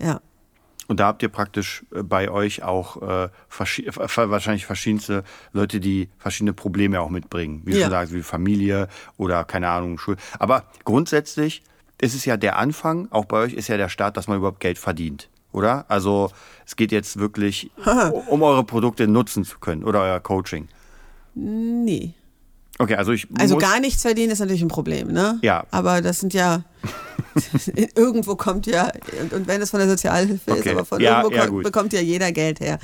Ja. Und da habt ihr praktisch äh, bei euch auch äh, verschi äh, wahrscheinlich verschiedenste Leute, die verschiedene Probleme auch mitbringen. Wie ja. du sagst, wie Familie oder keine Ahnung, Schule. Aber grundsätzlich ist es ja der Anfang, auch bei euch ist ja der Start, dass man überhaupt Geld verdient. Oder? Also es geht jetzt wirklich, um eure Produkte nutzen zu können oder euer Coaching. Nee. Okay, also ich. Also gar nichts verdienen ist natürlich ein Problem, ne? Ja. Aber das sind ja. irgendwo kommt ja, und wenn es von der Sozialhilfe okay. ist, aber von ja, irgendwo ja, kommt, bekommt ja jeder Geld her.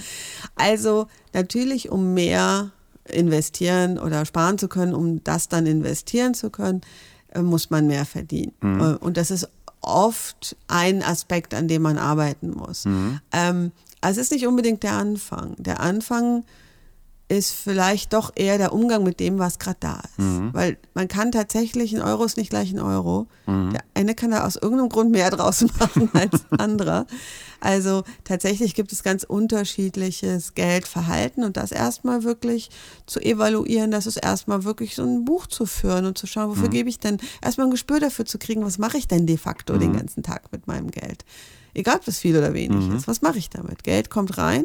Also natürlich, um mehr investieren oder sparen zu können, um das dann investieren zu können, äh, muss man mehr verdienen. Mhm. Äh, und das ist oft ein Aspekt, an dem man arbeiten muss. Mhm. Ähm, also es ist nicht unbedingt der Anfang. Der Anfang ist vielleicht doch eher der Umgang mit dem, was gerade da ist. Mhm. Weil man kann tatsächlich, ein Euro ist nicht gleich ein Euro. Mhm. Der eine kann da aus irgendeinem Grund mehr draußen machen als anderer. Also tatsächlich gibt es ganz unterschiedliches Geldverhalten und das erstmal wirklich zu evaluieren, das ist erstmal wirklich so ein Buch zu führen und zu schauen, wofür mhm. gebe ich denn, erstmal ein Gespür dafür zu kriegen, was mache ich denn de facto den mhm. ganzen Tag mit meinem Geld. Egal, ob es viel oder wenig mhm. ist, was mache ich damit? Geld kommt rein,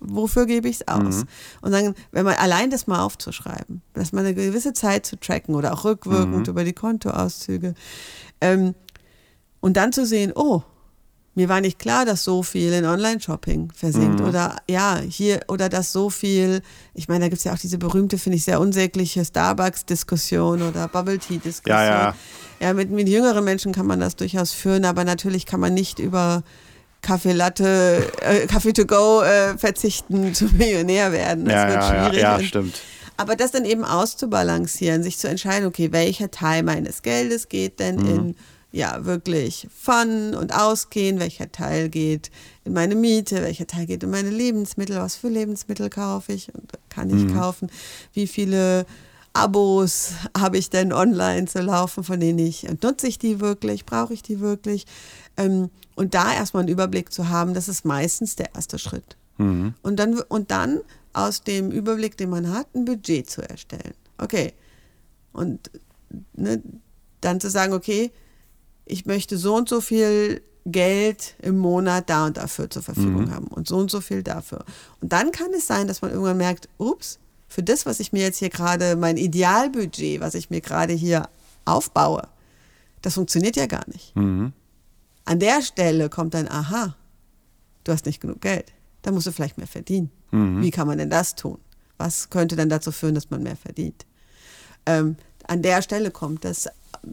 wofür gebe ich es aus? Mhm. Und dann, wenn man allein das mal aufzuschreiben, dass man eine gewisse Zeit zu tracken oder auch rückwirkend mhm. über die Kontoauszüge ähm, und dann zu sehen, oh, mir war nicht klar, dass so viel in Online-Shopping versinkt. Mhm. Oder ja, hier, oder dass so viel, ich meine, da gibt es ja auch diese berühmte, finde ich, sehr unsägliche Starbucks-Diskussion oder Bubble-Tea-Diskussion. Ja, ja. ja mit, mit jüngeren Menschen kann man das durchaus führen, aber natürlich kann man nicht über Kaffee Latte, äh, Kaffee to go äh, verzichten, zu Millionär werden. Das ja, wird ja, schwierig. Ja, ja, stimmt. Aber das dann eben auszubalancieren, sich zu entscheiden, okay, welcher Teil meines Geldes geht denn mhm. in ja wirklich Fun und Ausgehen, welcher Teil geht in meine Miete, welcher Teil geht in meine Lebensmittel, was für Lebensmittel kaufe ich und kann ich mhm. kaufen, wie viele Abos habe ich denn online zu laufen, von denen ich, nutze ich die wirklich, brauche ich die wirklich? Ähm, und da erstmal einen Überblick zu haben, das ist meistens der erste Schritt. Mhm. Und, dann, und dann aus dem Überblick, den man hat, ein Budget zu erstellen. Okay. Und ne, dann zu sagen, okay, ich möchte so und so viel Geld im Monat da und dafür zur Verfügung mhm. haben und so und so viel dafür. Und dann kann es sein, dass man irgendwann merkt, ups, für das, was ich mir jetzt hier gerade, mein Idealbudget, was ich mir gerade hier aufbaue, das funktioniert ja gar nicht. Mhm. An der Stelle kommt dann, aha, du hast nicht genug Geld. Da musst du vielleicht mehr verdienen. Mhm. Wie kann man denn das tun? Was könnte dann dazu führen, dass man mehr verdient? Ähm, an der Stelle kommt das,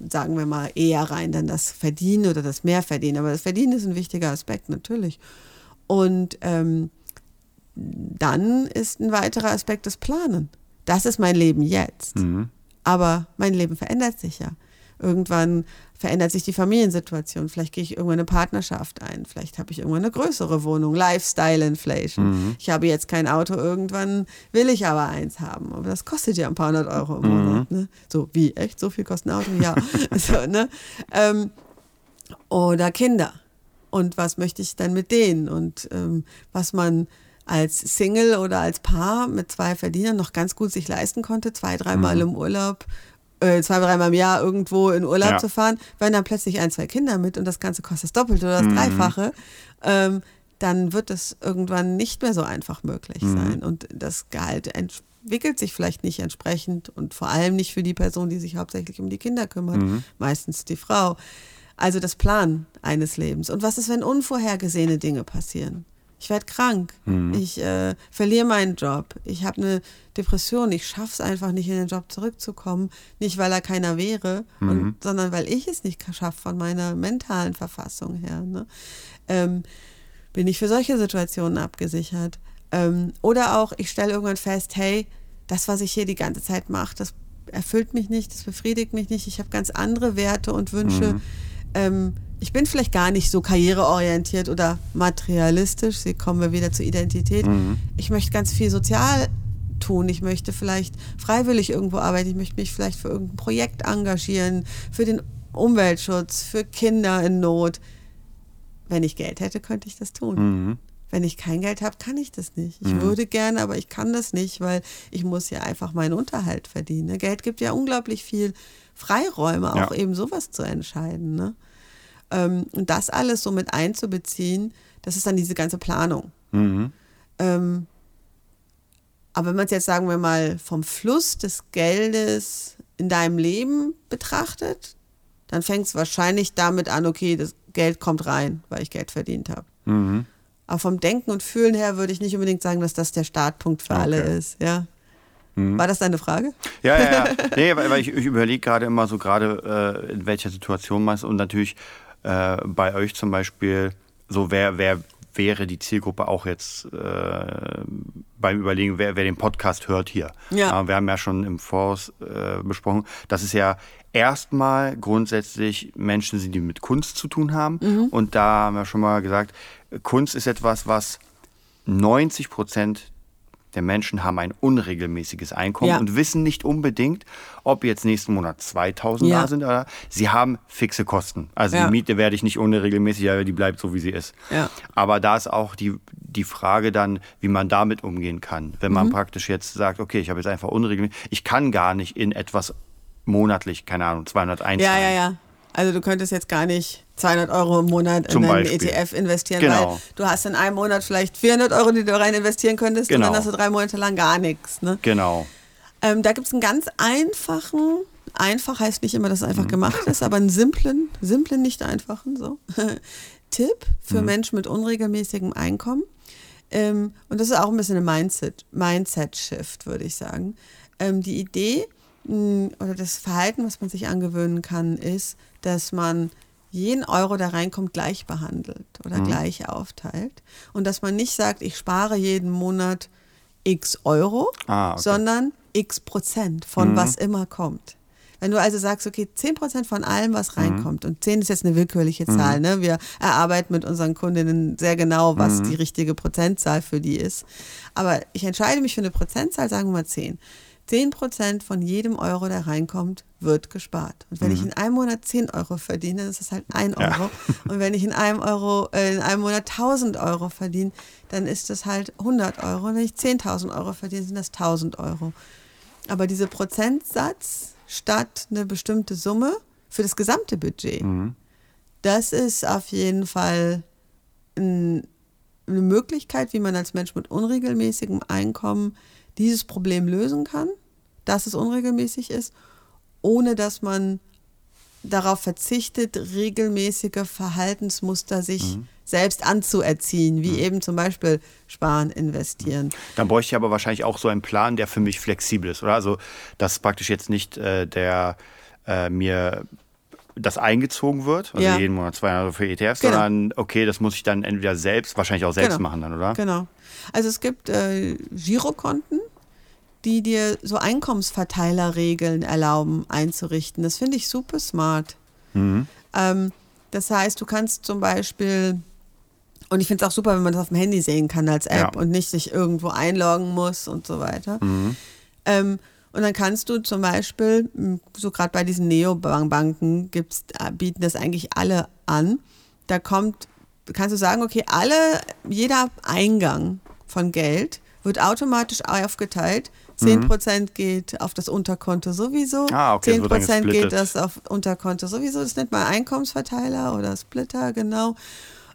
sagen wir mal, eher rein, dann das Verdienen oder das Mehrverdienen. Aber das Verdienen ist ein wichtiger Aspekt, natürlich. Und ähm, dann ist ein weiterer Aspekt das Planen. Das ist mein Leben jetzt. Mhm. Aber mein Leben verändert sich ja. Irgendwann verändert sich die Familiensituation. Vielleicht gehe ich irgendwann eine Partnerschaft ein. Vielleicht habe ich irgendwann eine größere Wohnung. Lifestyle Inflation. Mhm. Ich habe jetzt kein Auto. Irgendwann will ich aber eins haben. Aber das kostet ja ein paar hundert Euro im Monat. Mhm. Ne? So, wie? Echt? So viel kostet ein Auto? Ja. so, ne? Ähm, oder Kinder. Und was möchte ich dann mit denen? Und ähm, was man als Single oder als Paar mit zwei Verdienern noch ganz gut sich leisten konnte, zwei, dreimal mhm. im Urlaub äh, zwei, dreimal im Jahr irgendwo in Urlaub ja. zu fahren, wenn dann plötzlich ein, zwei Kinder mit und das Ganze kostet das Doppelte oder das mhm. Dreifache, ähm, dann wird es irgendwann nicht mehr so einfach möglich mhm. sein. Und das Gehalt entwickelt sich vielleicht nicht entsprechend und vor allem nicht für die Person, die sich hauptsächlich um die Kinder kümmert, mhm. meistens die Frau. Also das Plan eines Lebens. Und was ist, wenn unvorhergesehene Dinge passieren? Ich werde krank. Mhm. Ich äh, verliere meinen Job. Ich habe eine Depression. Ich schaffe es einfach nicht, in den Job zurückzukommen. Nicht, weil er keiner wäre, mhm. und, sondern weil ich es nicht schaffe von meiner mentalen Verfassung her. Ne? Ähm, bin ich für solche Situationen abgesichert. Ähm, oder auch, ich stelle irgendwann fest, hey, das, was ich hier die ganze Zeit mache, das erfüllt mich nicht, das befriedigt mich nicht. Ich habe ganz andere Werte und Wünsche. Mhm. Ähm, ich bin vielleicht gar nicht so karriereorientiert oder materialistisch. Sie kommen wir wieder zur Identität. Mhm. Ich möchte ganz viel sozial tun. Ich möchte vielleicht freiwillig irgendwo arbeiten. Ich möchte mich vielleicht für irgendein Projekt engagieren, für den Umweltschutz, für Kinder in Not. Wenn ich Geld hätte, könnte ich das tun. Mhm. Wenn ich kein Geld habe, kann ich das nicht. Ich mhm. würde gerne, aber ich kann das nicht, weil ich muss ja einfach meinen Unterhalt verdienen. Geld gibt ja unglaublich viel Freiräume, auch ja. eben sowas zu entscheiden. Ne? Ähm, und das alles so mit einzubeziehen, das ist dann diese ganze Planung. Mhm. Ähm, aber wenn man es jetzt, sagen wir mal, vom Fluss des Geldes in deinem Leben betrachtet, dann fängt es wahrscheinlich damit an, okay, das Geld kommt rein, weil ich Geld verdient habe. Mhm. Aber vom Denken und Fühlen her würde ich nicht unbedingt sagen, dass das der Startpunkt für okay. alle ist. Ja. Mhm. War das deine Frage? Ja, ja, ja. nee, weil ich, ich überlege gerade immer so gerade, äh, in welcher Situation man ist und natürlich äh, bei euch zum Beispiel so, wer, wer wäre die Zielgruppe auch jetzt äh, beim Überlegen, wer, wer, den Podcast hört hier. Ja. Äh, wir haben ja schon im Voraus äh, besprochen, dass es ja erstmal grundsätzlich Menschen sind, die mit Kunst zu tun haben. Mhm. Und da haben wir schon mal gesagt, Kunst ist etwas, was 90 Prozent der Menschen haben ein unregelmäßiges Einkommen ja. und wissen nicht unbedingt, ob jetzt nächsten Monat 2000 ja. da sind oder sie haben fixe Kosten. Also ja. die Miete werde ich nicht unregelmäßig, aber die bleibt so, wie sie ist. Aber da ist auch die, die Frage dann, wie man damit umgehen kann. Wenn man mhm. praktisch jetzt sagt, okay, ich habe jetzt einfach unregelmäßig, ich kann gar nicht in etwas monatlich, keine Ahnung, 201 Ja, ja, ja. Also du könntest jetzt gar nicht 200 Euro im Monat in einen ETF investieren, genau. weil du hast in einem Monat vielleicht 400 Euro, die du rein investieren könntest genau. und dann genau. hast du drei Monate lang gar nichts. Ne? Genau. Ähm, da gibt es einen ganz einfachen, einfach heißt nicht immer, dass es einfach mhm. gemacht ist, aber einen simplen, simplen, nicht einfachen so, Tipp für mhm. Menschen mit unregelmäßigem Einkommen. Ähm, und das ist auch ein bisschen ein Mindset, Mindset-Shift, würde ich sagen. Ähm, die Idee, oder das Verhalten, was man sich angewöhnen kann, ist, dass man jeden Euro, der reinkommt, gleich behandelt oder mhm. gleich aufteilt. Und dass man nicht sagt, ich spare jeden Monat x Euro, ah, okay. sondern x Prozent von mhm. was immer kommt. Wenn du also sagst, okay, 10 Prozent von allem, was mhm. reinkommt, mhm. und 10 ist jetzt eine willkürliche mhm. Zahl, ne? wir erarbeiten mit unseren Kundinnen sehr genau, was mhm. die richtige Prozentzahl für die ist. Aber ich entscheide mich für eine Prozentzahl, sagen wir mal 10. 10 Prozent von jedem Euro, der reinkommt, wird gespart. Und wenn mhm. ich in einem Monat 10 Euro verdiene, dann ist das halt 1 Euro. Ja. Und wenn ich in einem, Euro, äh, in einem Monat 1000 Euro verdiene, dann ist das halt 100 Euro. Und wenn ich 10.000 Euro verdiene, sind das 1000 Euro. Aber dieser Prozentsatz statt eine bestimmte Summe für das gesamte Budget, mhm. das ist auf jeden Fall ein, eine Möglichkeit, wie man als Mensch mit unregelmäßigem Einkommen dieses Problem lösen kann, dass es unregelmäßig ist, ohne dass man darauf verzichtet, regelmäßige Verhaltensmuster sich mhm. selbst anzuerziehen, wie mhm. eben zum Beispiel sparen, investieren. Dann bräuchte ich aber wahrscheinlich auch so einen Plan, der für mich flexibel ist, oder? Also, dass praktisch jetzt nicht äh, der äh, mir das eingezogen wird, also ja. jeden Monat 200 Euro für ETFs, genau. sondern okay, das muss ich dann entweder selbst, wahrscheinlich auch selbst genau. machen dann, oder? Genau. Also es gibt äh, Girokonten, die dir so Einkommensverteilerregeln erlauben einzurichten. Das finde ich super smart. Mhm. Ähm, das heißt, du kannst zum Beispiel, und ich finde es auch super, wenn man das auf dem Handy sehen kann als App ja. und nicht sich irgendwo einloggen muss und so weiter. Mhm. Ähm, und dann kannst du zum Beispiel, so gerade bei diesen Neobanken gibt's, äh, bieten das eigentlich alle an. Da kommt, kannst du sagen, okay, alle, jeder Eingang von Geld wird automatisch aufgeteilt 10% mhm. geht auf das Unterkonto sowieso. Ah, okay, 10% geht das auf Unterkonto sowieso. Das nennt man Einkommensverteiler oder Splitter, genau.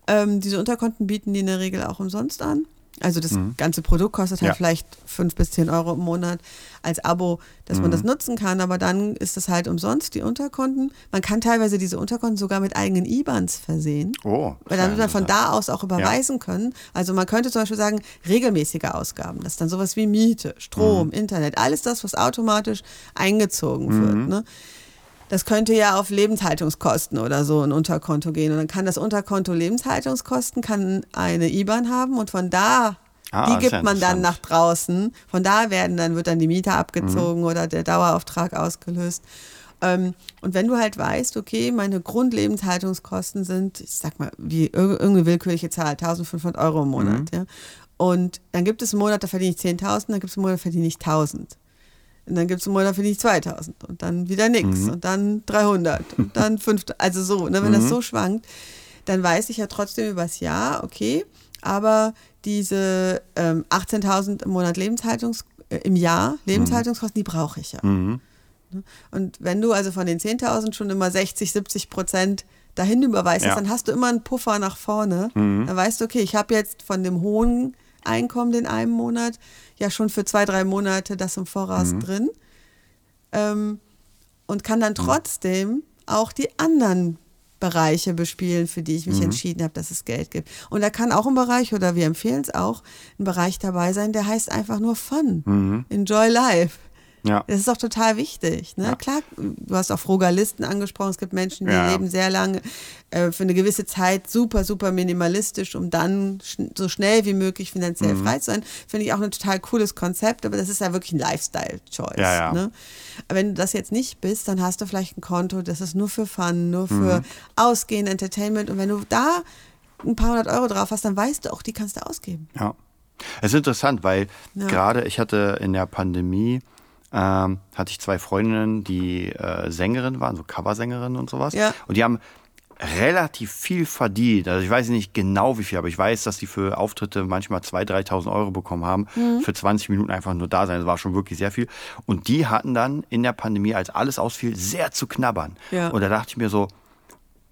Ähm, diese Unterkonten bieten die in der Regel auch umsonst an. Also das mhm. ganze Produkt kostet halt ja. vielleicht 5 bis 10 Euro im Monat als Abo, dass mhm. man das nutzen kann, aber dann ist das halt umsonst, die Unterkonten. Man kann teilweise diese Unterkonten sogar mit eigenen IBANs versehen, oh, weil dann wird man von da aus auch überweisen ja. können. Also man könnte zum Beispiel sagen, regelmäßige Ausgaben, das ist dann sowas wie Miete, Strom, mhm. Internet, alles das, was automatisch eingezogen wird. Mhm. Ne? Das könnte ja auf Lebenshaltungskosten oder so ein Unterkonto gehen. Und dann kann das Unterkonto Lebenshaltungskosten, kann eine IBAN haben und von da, ah, die gibt man dann nach draußen. Von da werden dann, wird dann die Miete abgezogen mhm. oder der Dauerauftrag ausgelöst. Ähm, und wenn du halt weißt, okay, meine Grundlebenshaltungskosten sind, ich sag mal, wie irgendeine willkürliche Zahl, 1500 Euro im Monat, mhm. ja. Und dann gibt es einen Monat, da verdiene ich 10.000, dann gibt es einen Monat, da verdiene ich 1000. Und dann gibt es einen Monat, finde ich 2000 und dann wieder nichts mhm. und dann 300 und dann 5000. Also so, ne, wenn mhm. das so schwankt, dann weiß ich ja trotzdem übers Jahr, okay, aber diese ähm, 18.000 im Monat Lebenshaltungs, äh, im Jahr Lebenshaltungskosten, die brauche ich ja. Mhm. Ne? Und wenn du also von den 10.000 schon immer 60, 70 Prozent dahin überweist, ja. dann hast du immer einen Puffer nach vorne. Mhm. Dann weißt du, okay, ich habe jetzt von dem hohen Einkommen in einem Monat ja schon für zwei, drei Monate das im Voraus mhm. drin ähm, und kann dann trotzdem auch die anderen Bereiche bespielen, für die ich mich mhm. entschieden habe, dass es Geld gibt. Und da kann auch ein Bereich, oder wir empfehlen es auch, ein Bereich dabei sein, der heißt einfach nur Fun. Mhm. Enjoy Life. Ja. Das ist auch total wichtig. Ne? Ja. Klar, du hast auch Frugalisten angesprochen. Es gibt Menschen, die ja. leben sehr lange äh, für eine gewisse Zeit super, super minimalistisch, um dann sch so schnell wie möglich finanziell mhm. frei zu sein. Finde ich auch ein total cooles Konzept, aber das ist ja wirklich ein Lifestyle-Choice. Ja, ne? Wenn du das jetzt nicht bist, dann hast du vielleicht ein Konto, das ist nur für Fun, nur für mhm. Ausgehen, Entertainment. Und wenn du da ein paar hundert Euro drauf hast, dann weißt du auch, die kannst du ausgeben. Ja. Es ist interessant, weil gerade ich hatte in der Pandemie ähm, hatte ich zwei Freundinnen, die äh, Sängerinnen waren, so Coversängerinnen und sowas. Ja. Und die haben relativ viel verdient. Also ich weiß nicht genau wie viel, aber ich weiß, dass die für Auftritte manchmal 2.000, 3.000 Euro bekommen haben, mhm. für 20 Minuten einfach nur da sein. Das war schon wirklich sehr viel. Und die hatten dann in der Pandemie, als alles ausfiel, sehr zu knabbern. Ja. Und da dachte ich mir so,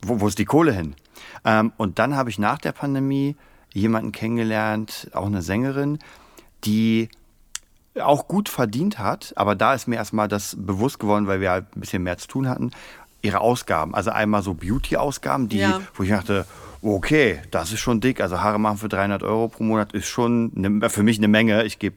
wo, wo ist die Kohle hin? Ähm, und dann habe ich nach der Pandemie jemanden kennengelernt, auch eine Sängerin, die auch gut verdient hat, aber da ist mir erstmal das bewusst geworden, weil wir halt ein bisschen mehr zu tun hatten, ihre Ausgaben. Also einmal so Beauty-Ausgaben, die, ja. wo ich dachte, okay, das ist schon dick. Also Haare machen für 300 Euro pro Monat ist schon eine, für mich eine Menge. Ich gebe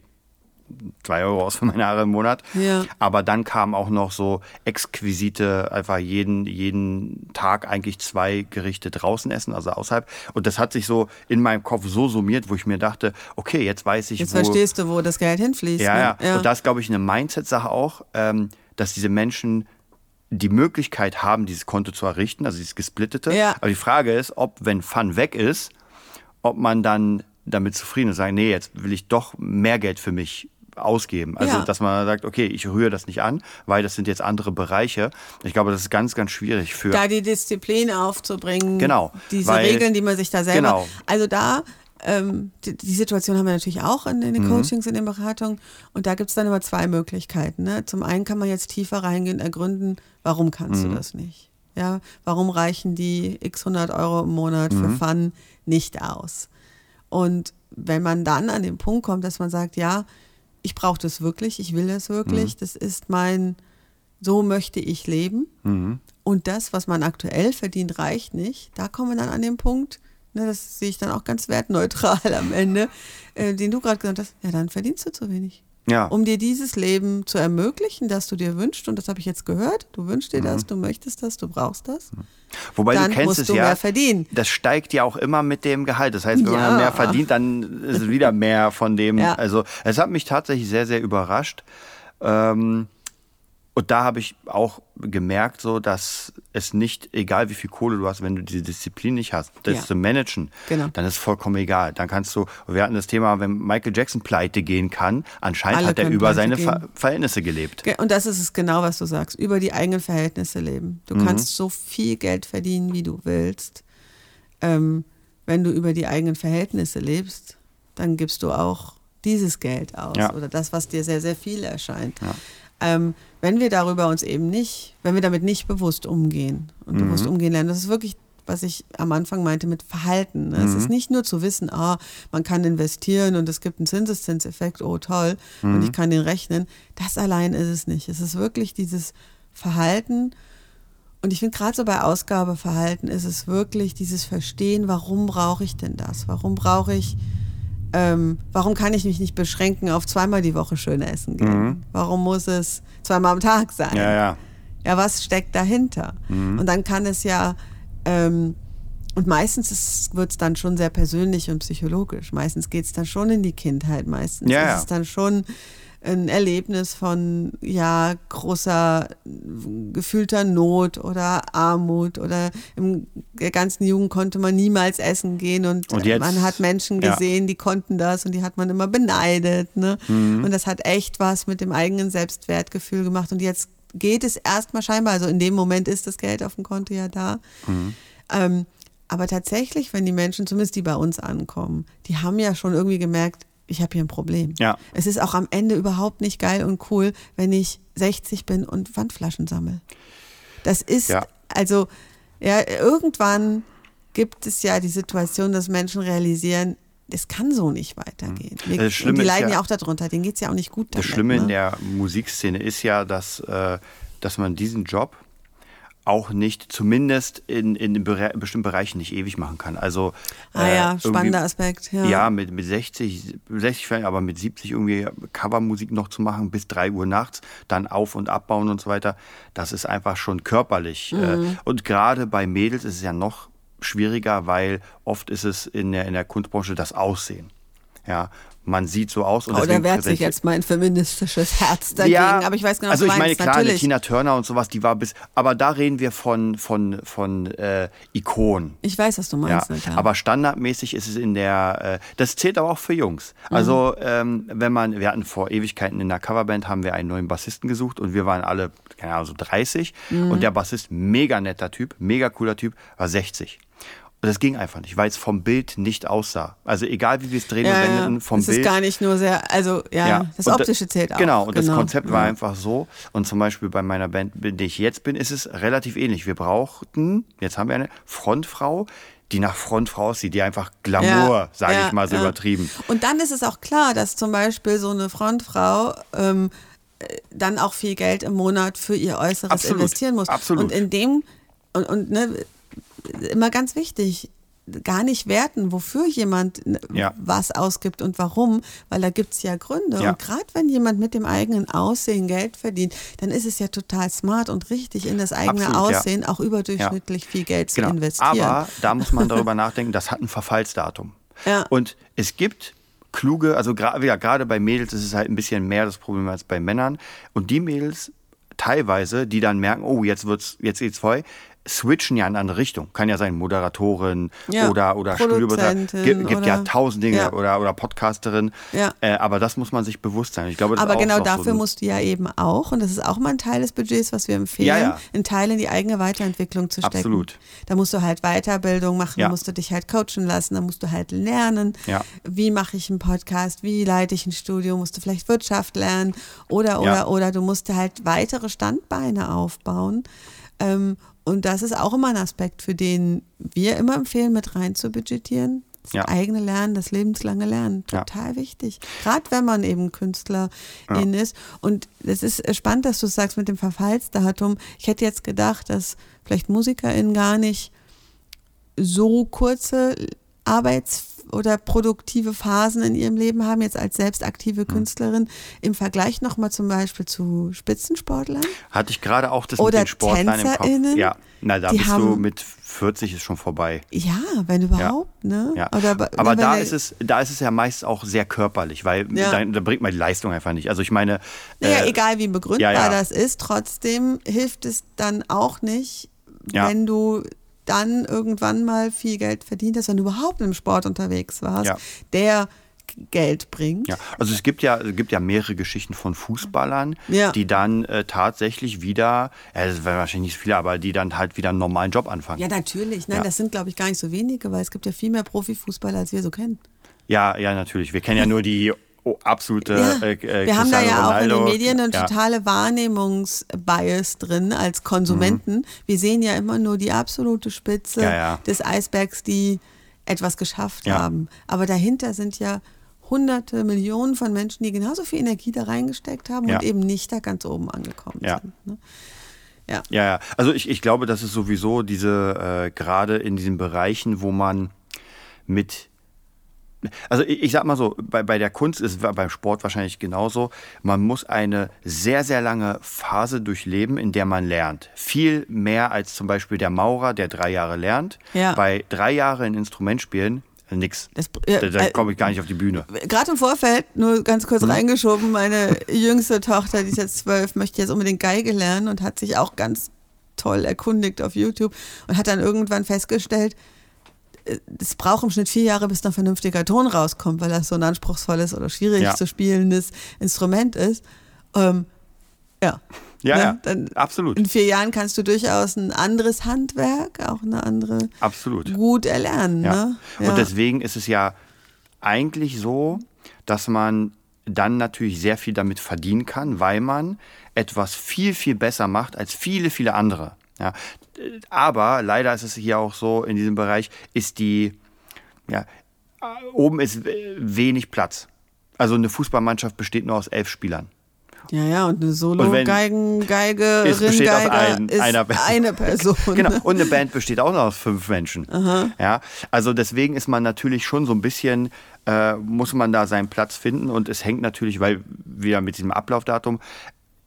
zwei Euro aus für meine Haare im Monat. Ja. Aber dann kam auch noch so exquisite, einfach jeden, jeden Tag eigentlich zwei Gerichte draußen essen, also außerhalb. Und das hat sich so in meinem Kopf so summiert, wo ich mir dachte, okay, jetzt weiß ich, jetzt wo. Jetzt verstehst du, wo das Geld hinfließt. Ja, ne? ja. ja. Und das ist, glaube ich, eine Mindset-Sache auch, ähm, dass diese Menschen die Möglichkeit haben, dieses Konto zu errichten, also dieses gesplittete. Ja. Aber die Frage ist, ob, wenn Fun weg ist, ob man dann damit zufrieden ist, sagen, nee, jetzt will ich doch mehr Geld für mich ausgeben. Also, ja. dass man sagt, okay, ich rühre das nicht an, weil das sind jetzt andere Bereiche. Ich glaube, das ist ganz, ganz schwierig für. Da die Disziplin aufzubringen. Genau. Diese weil, Regeln, die man sich da selber. Genau. Also da. Ähm, die, die, Situation haben wir natürlich auch in, in den mhm. Coachings, in den Beratungen. Und da gibt es dann immer zwei Möglichkeiten. Ne? Zum einen kann man jetzt tiefer reingehen, ergründen, warum kannst mhm. du das nicht? Ja, warum reichen die x 100 Euro im Monat für mhm. Fun nicht aus? Und wenn man dann an den Punkt kommt, dass man sagt, ja, ich brauche das wirklich, ich will das wirklich, mhm. das ist mein, so möchte ich leben. Mhm. Und das, was man aktuell verdient, reicht nicht. Da kommen wir dann an den Punkt, ne, das sehe ich dann auch ganz wertneutral am Ende, äh, den du gerade gesagt hast, ja, dann verdienst du zu wenig. Ja. Um dir dieses Leben zu ermöglichen, das du dir wünschst, und das habe ich jetzt gehört, du wünschst dir mhm. das, du möchtest das, du brauchst das. Mhm. Wobei dann du kennst es ja, das steigt ja auch immer mit dem Gehalt. Das heißt, wenn ja. man mehr verdient, dann ist es wieder mehr von dem. Ja. Also es hat mich tatsächlich sehr, sehr überrascht. Ähm, und da habe ich auch gemerkt, so, dass es nicht, egal wie viel Kohle du hast, wenn du diese Disziplin nicht hast, das ja. zu managen, genau. dann ist vollkommen egal. Dann kannst du, wir hatten das Thema, wenn Michael Jackson pleite gehen kann, anscheinend Alle hat er über seine Ver Verhältnisse gelebt. Und das ist es genau, was du sagst, über die eigenen Verhältnisse leben. Du mhm. kannst so viel Geld verdienen, wie du willst. Ähm, wenn du über die eigenen Verhältnisse lebst, dann gibst du auch dieses Geld aus ja. oder das, was dir sehr, sehr viel erscheint. Ja. Ähm, wenn wir darüber uns eben nicht, wenn wir damit nicht bewusst umgehen und mhm. bewusst umgehen lernen, das ist wirklich, was ich am Anfang meinte mit Verhalten. Mhm. Es ist nicht nur zu wissen, ah, man kann investieren und es gibt einen Zinseszinseffekt, oh toll, mhm. und ich kann den rechnen. Das allein ist es nicht. Es ist wirklich dieses Verhalten. Und ich finde gerade so bei Ausgabeverhalten ist es wirklich dieses Verstehen, warum brauche ich denn das? Warum brauche ich ähm, warum kann ich mich nicht beschränken auf zweimal die Woche schön essen gehen? Mhm. Warum muss es zweimal am Tag sein? Ja, ja. Ja, was steckt dahinter? Mhm. Und dann kann es ja, ähm, und meistens wird es dann schon sehr persönlich und psychologisch. Meistens geht es dann schon in die Kindheit. Meistens ja, ist es dann schon ein Erlebnis von ja großer gefühlter Not oder Armut oder in der ganzen Jugend konnte man niemals essen gehen und, und jetzt, man hat Menschen gesehen, ja. die konnten das und die hat man immer beneidet. Ne? Mhm. Und das hat echt was mit dem eigenen Selbstwertgefühl gemacht und jetzt geht es erstmal scheinbar, also in dem Moment ist das Geld auf dem Konto ja da. Mhm. Ähm, aber tatsächlich, wenn die Menschen, zumindest die bei uns ankommen, die haben ja schon irgendwie gemerkt, ich habe hier ein Problem. Ja. Es ist auch am Ende überhaupt nicht geil und cool, wenn ich 60 bin und Wandflaschen sammle. Das ist, ja. also Ja, irgendwann gibt es ja die Situation, dass Menschen realisieren, es kann so nicht weitergehen. Wir, Das Schlimme die leiden ja- ja, auch darunter, denen geht es ja auch nicht gut Das damit. Schlimme ne? in der Musikszene ist ja, dass, äh, dass man diesen Job auch nicht, zumindest in, in bestimmten Bereichen nicht ewig machen kann. Also Ah äh, ja, irgendwie- spannender Aspekt. Ja, Ja, mit, mit 60, 60 vielleicht, aber mit 70 irgendwie Covermusik noch zu machen bis 3 Uhr nachts, dann auf- und abbauen und so weiter, das ist einfach schon körperlich. Mhm. Äh, und gerade bei Mädels ist es ja noch schwieriger, weil oft ist es in der, in der Kunstbranche das Aussehen. Ja, man sieht so aus und Oh, da wehrt sich jetzt mein feministisches Herz dagegen, aber ich weiß genau, was also ich meine, klar, Natürlich. Tina Turner und sowas, die war bis, aber da reden wir von, von, von äh, Ikonen. ich weiß, was du Ja, meinst. klar. aber standardmäßig ist es in der, äh, das zählt aber auch für Jungs. Also ähm, wenn man, wir hatten vor Ewigkeiten in der Coverband, haben wir einen neuen Bassisten gesucht und wir waren alle, keine Ahnung, so 30 und der Bassist, mega netter Typ, mega cooler Typ, war 60. Und das ging einfach nicht, weil es vom Bild nicht aussah. Also egal wie wir es drehen ja, und ja. wenden, vom es Bild. ist gar nicht nur sehr, also ja, das und Optische zählt auch. Genau, und das Konzept war Ja. einfach so. Und zum Beispiel bei meiner Band, in der ich jetzt bin, ist es relativ ähnlich. Wir brauchten, jetzt haben wir eine Frontfrau, die nach Frontfrau aussieht, die einfach Glamour, sage ja, ich mal so ja. übertrieben. Und dann ist es auch klar, dass zum Beispiel so eine Frontfrau ähm, äh, dann auch viel Geld im Monat für ihr Äußeres Absolut, investieren muss. absolut. Und in dem, und, und ne, immer ganz wichtig, gar nicht werten, wofür jemand Ja. was ausgibt und warum, weil da gibt es ja Gründe. Ja. Und gerade wenn jemand mit dem eigenen Aussehen Geld verdient, dann ist es ja total smart und richtig, in das eigene Absolut, ja. Aussehen auch überdurchschnittlich viel Geld zu Genau. investieren. Aber da muss man darüber nachdenken, das hat ein Verfallsdatum. Ja. Und es gibt kluge, also ja, gerade bei Mädels ist es halt ein bisschen mehr das Problem als bei Männern. Und die Mädels teilweise, die dann merken, oh, jetzt wird's, jetzt geht's voll, switchen ja in andere Richtung. Kann ja sein Moderatorin Ja, oder, oder. Produzentin Gibt, gibt ja tausend Dinge ja. oder, oder Podcasterin. Ja. Äh, aber das muss man sich bewusst sein. Ich glaube, Aber genau dafür so ein- musst du ja eben auch, und das ist auch mal ein Teil des Budgets, was wir empfehlen, Ja, einen Teil in die eigene Weiterentwicklung zu stecken. Absolut. Da musst du halt Weiterbildung machen, da musst du dich halt coachen lassen, da musst du halt lernen, wie mache ich einen Podcast, wie leite ich ein Studio, musst du vielleicht Wirtschaft lernen oder, oder, oder du musst halt weitere Standbeine aufbauen. Ähm, und das ist auch immer ein Aspekt, für den wir immer empfehlen, mit rein zu budgetieren. Das Ja. eigene Lernen, das lebenslange Lernen, Ja. total wichtig. Gerade wenn man eben Künstlerin ist. Und es ist äh, spannend, dass du es sagst mit dem Verfallsdatum. Ich hätte jetzt gedacht, dass vielleicht MusikerInnen gar nicht so kurze Arbeits- oder produktive Phasen in ihrem Leben haben, jetzt als selbst Hm. Künstlerin, im Vergleich nochmal zum Beispiel zu Spitzensportlern. Hatte ich gerade auch das Oder mit den Sportlern im Kopf. Ja, na, da bist du haben- mit 40 ist schon vorbei. Ja, wenn überhaupt, ne? Ja. Oder, aber da ist es, da ist es ja meist auch sehr körperlich, weil Ja. da, da bringt man die Leistung einfach nicht. Also ich meine, Naja, äh, egal wie begründbar ja, ja. das ist, trotzdem hilft es dann auch nicht, Ja. wenn du dann irgendwann mal viel Geld verdient hast, wenn du überhaupt im Sport unterwegs warst, Ja. der Geld bringt. ja, also es gibt ja, es gibt ja mehrere Geschichten von Fußballern, Ja. die dann äh, tatsächlich wieder, das wären wahrscheinlich nicht so viele, aber die dann halt wieder einen normalen Job anfangen. Ja, natürlich. Nein, Ja. das sind, glaube ich, gar nicht so wenige, weil es gibt ja viel mehr Profifußballer, als wir so kennen. Ja, ja, natürlich. Wir kennen ja nur die oh, absolute Ja, äh, äh, wir haben da ja auch in Ronaldo. den Medien eine ja. totale Wahrnehmungsbias drin als Konsumenten. Wir sehen ja immer nur die absolute Spitze Mhm. Ja, des Eisbergs, die etwas geschafft haben. Aber dahinter sind ja hunderte Millionen von Menschen, die genauso viel Energie da reingesteckt haben und eben nicht da ganz oben angekommen sind. Ne? Ja. Ja, ja. Also ich, ich glaube, das ist sowieso diese, äh, gerade in diesen Bereichen, wo man mit also ich, ich sag mal so, bei, bei der Kunst ist es beim Sport wahrscheinlich genauso. Man muss eine sehr, sehr lange Phase durchleben, in der man lernt. Viel mehr als zum Beispiel der Maurer, der drei Jahre lernt. Ja. Bei drei Jahren ein Instrument spielen, nix. Das- äh, da komme ich gar nicht auf die Bühne. Gerade im Vorfeld, nur ganz kurz reingeschoben, meine jüngste Tochter, die ist jetzt zwölf, möchte jetzt unbedingt Geige lernen und hat sich auch ganz toll erkundigt auf YouTube und hat dann irgendwann festgestellt, es braucht im Schnitt vier Jahre, bis ein vernünftiger Ton rauskommt, weil das so ein anspruchsvolles oder schwierig Ja. zu spielendes Instrument ist. Ähm, ja. Ja, Ne? ja, Dann absolut. in vier Jahren kannst du durchaus ein anderes Handwerk, auch eine andere Absolut. gut erlernen. Ja. Ne? Und deswegen ist es ja eigentlich so, dass man dann natürlich sehr viel damit verdienen kann, weil man etwas viel, viel besser macht als viele, viele andere. Ja, aber leider ist es hier auch so, in diesem Bereich ist die, ja, oben ist wenig Platz. Also eine Fußballmannschaft besteht nur aus elf Spielern. Ja, ja, und eine Solo-Geigen-Geigerin ist, besteht aus ein, ist einer eine Person. genau, und eine Band besteht auch noch aus fünf Menschen. Ja, also deswegen ist man natürlich schon so ein bisschen, äh, muss man da seinen Platz finden und es hängt natürlich, weil wir mit diesem Ablaufdatum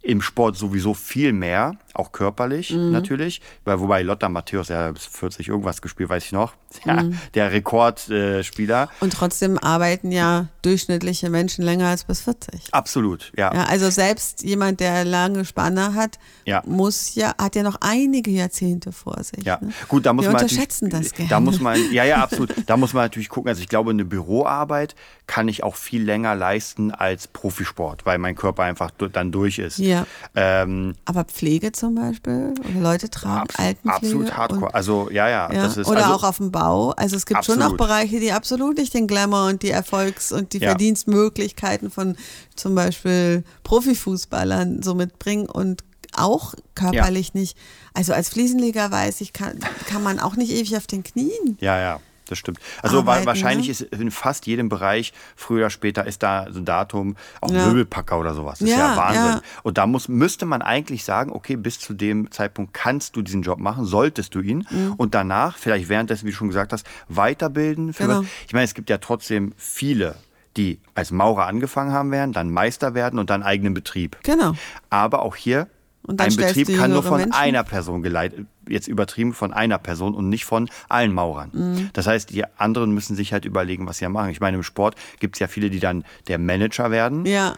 im Sport sowieso viel mehr, auch körperlich Mhm. natürlich, weil, wobei Lotta Matthäus ja bis 40 irgendwas gespielt, weiß ich noch, ja, Mhm. der Rekordspieler. Und trotzdem arbeiten ja durchschnittliche Menschen länger als bis 40. Absolut, ja. Ja, also selbst jemand, der lange Spanne hat, Ja. muss ja, hat ja noch einige Jahrzehnte vor sich. Ja, ne? gut, da muss Wir man unterschätzen das gerne. Da muss man, ja, ja, absolut. Da muss man natürlich gucken. Also ich glaube, eine Büroarbeit kann ich auch viel länger leisten als Profisport, weil mein Körper einfach dann durch ist. Ja. Ähm, Aber Pflege zum Beispiel oder Leute tragen abs Altenpflege. absolut hardcore. und- Also ja, ja, Ja, das ist oder also, auch auf dem Bau. Also es gibt schon auch Absolut. Bereiche, die absolut nicht den Glamour und die Erfolgs- und die Ja. Verdienstmöglichkeiten von zum Beispiel Profifußballern so mitbringen und auch körperlich nicht. Also als Fliesenleger weiß ich, kann, kann man auch nicht ewig auf den Knien. Ja, ja, das stimmt. Also Arbeiten, wahrscheinlich ne? ist in fast jedem Bereich, früher oder später, ist da so ein Datum, auch Ja. Möbelpacker oder sowas. Das ist Ja, ja Wahnsinn. ja. Und da muss, müsste man eigentlich sagen, okay, bis zu dem Zeitpunkt kannst du diesen Job machen, solltest du ihn. Mhm. Und danach, vielleicht währenddessen, wie du schon gesagt hast, weiterbilden. Genau. Ich meine, es gibt ja trotzdem viele, die als Maurer angefangen haben werden, dann Meister werden und dann eigenen Betrieb. Genau. Aber auch hier, ein stellst Betrieb kann nur von Menschen. einer Person geleitet, jetzt übertrieben von einer Person und nicht von allen Maurern. Mhm. Das heißt, die anderen müssen sich halt überlegen, was sie ja machen. Ich meine, im Sport gibt es ja viele, die dann der Manager werden, Ja,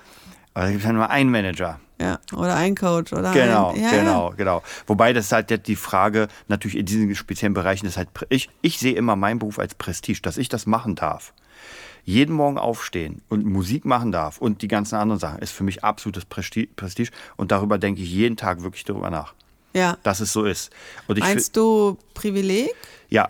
aber da gibt es ja nur einen Manager. ja. Oder ein Coach oder Genau, ein, ja, genau, genau. Wobei das halt jetzt die Frage, natürlich in diesen speziellen Bereichen ist halt, ich, ich sehe immer meinen Beruf als Prestige, dass ich das machen darf. Jeden Morgen aufstehen und Musik machen darf und die ganzen anderen Sachen ist für mich absolutes Presti- Prestige und darüber denke ich jeden Tag wirklich darüber nach, Ja. ja. dass es so ist. Meinst du Privileg? ja,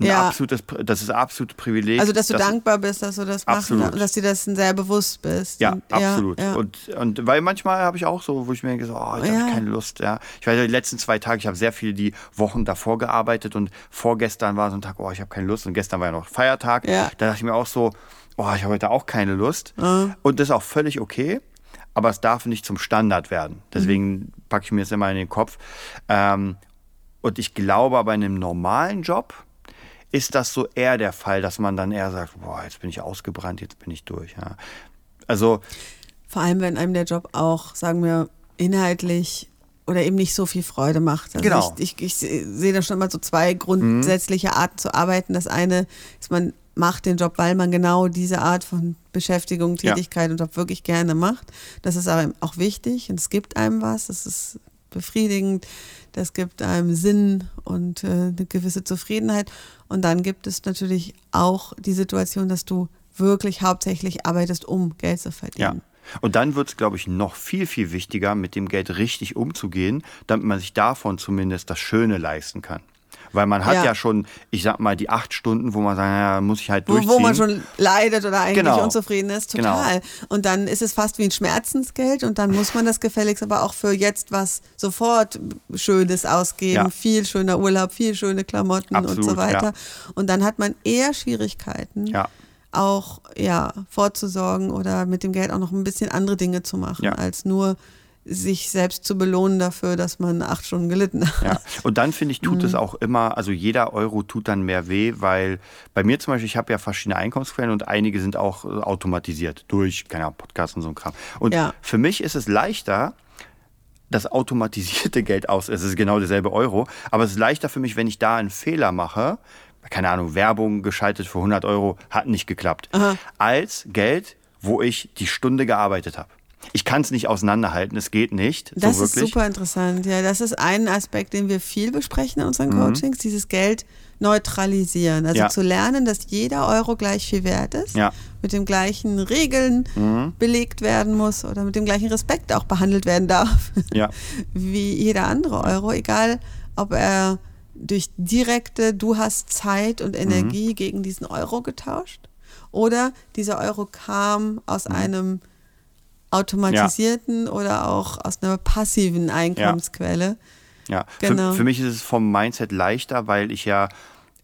ein Ja. absolutes, das ist absolut Privileg. Also, dass du dass- dankbar bist, dass du das machst und dass dir das sehr bewusst bist. Ja, Und- absolut. Ja, Und, und weil manchmal habe ich auch so, wo ich mir denke, so, oh, jetzt Ja. habe ich keine Lust. Ja. Ich weiß, die letzten zwei Tage, ich habe sehr viel die Wochen davor gearbeitet und vorgestern war so ein Tag, oh, ich habe keine Lust. Und gestern war ja noch Feiertag. Ja. Da dachte ich mir auch so, oh, ich habe heute auch keine Lust. Und das ist auch völlig okay. Aber es darf nicht zum Standard werden. Deswegen packe ich mir das immer in den Kopf. Ähm, und ich glaube, bei einem normalen Job ist das so eher der Fall, dass man dann eher sagt, boah, jetzt bin ich ausgebrannt, jetzt bin ich durch. Ja. Also Vor allem, wenn einem der Job auch, sagen wir, inhaltlich oder eben nicht so viel Freude macht. Also Genau. ich, ich, ich sehe da schon mal so zwei grundsätzliche Arten zu arbeiten. Das eine ist, man macht den Job, weil man genau diese Art von Beschäftigung, Ja. Tätigkeit und Job wirklich gerne macht. Das ist aber auch wichtig und es gibt einem was. Das ist befriedigend. Das gibt einem Sinn und äh, eine gewisse Zufriedenheit. Und dann gibt es natürlich auch die Situation, dass du wirklich hauptsächlich arbeitest, um Geld zu Ja. verdienen. Und dann wird es, glaube ich, noch viel, viel wichtiger, mit dem Geld richtig umzugehen, damit man sich davon zumindest das Schöne leisten kann. Weil man hat ja, Ja. schon, ich sag mal, die acht Stunden, wo man sagt, naja, muss ich halt Wo, durchziehen. wo man schon leidet oder eigentlich Genau. unzufrieden ist, Genau. total. Und dann ist es fast wie ein Schmerzensgeld und dann muss man das gefälligst aber auch für jetzt was sofort Schönes ausgeben. Ja. Viel schöner Urlaub, viel schöne Klamotten und Absolut, so weiter. ja. Und dann hat man eher Schwierigkeiten, Ja. auch ja, vorzusorgen oder mit dem Geld auch noch ein bisschen andere Dinge zu machen, Ja. als nur sich selbst zu belohnen dafür, dass man acht Stunden gelitten hat. Ja, und dann finde ich, tut es Mhm. auch immer, also jeder Euro tut dann mehr weh, weil bei mir zum Beispiel, ich habe ja verschiedene Einkommensquellen und einige sind auch äh, automatisiert durch, keine Ahnung, Podcasts und so ein Kram. Und Ja. für mich ist es leichter, das automatisierte Geld aus, es ist genau derselbe Euro, aber es ist leichter für mich, wenn ich da einen Fehler mache, keine Ahnung, Werbung geschaltet für 100 Euro, hat nicht geklappt, als Geld, wo ich die Stunde gearbeitet habe. Ich kann es nicht auseinanderhalten, es geht nicht. Das so ist super interessant. Ja, das ist ein Aspekt, den wir viel besprechen in unseren Mhm. Coachings, dieses Geld neutralisieren. Also Ja. zu lernen, dass jeder Euro gleich viel wert ist, Ja. Mhm. mit den gleichen Regeln belegt werden muss oder mit dem gleichen Respekt auch behandelt werden darf, Ja. wie jeder andere Euro, egal ob er durch direkte, du hast Zeit Mhm. und Energie gegen diesen Euro getauscht oder dieser Euro kam aus Mhm. einem automatisierten oder auch aus einer passiven Einkommensquelle. Ja, Genau. für, für mich ist es vom Mindset leichter, weil ich ja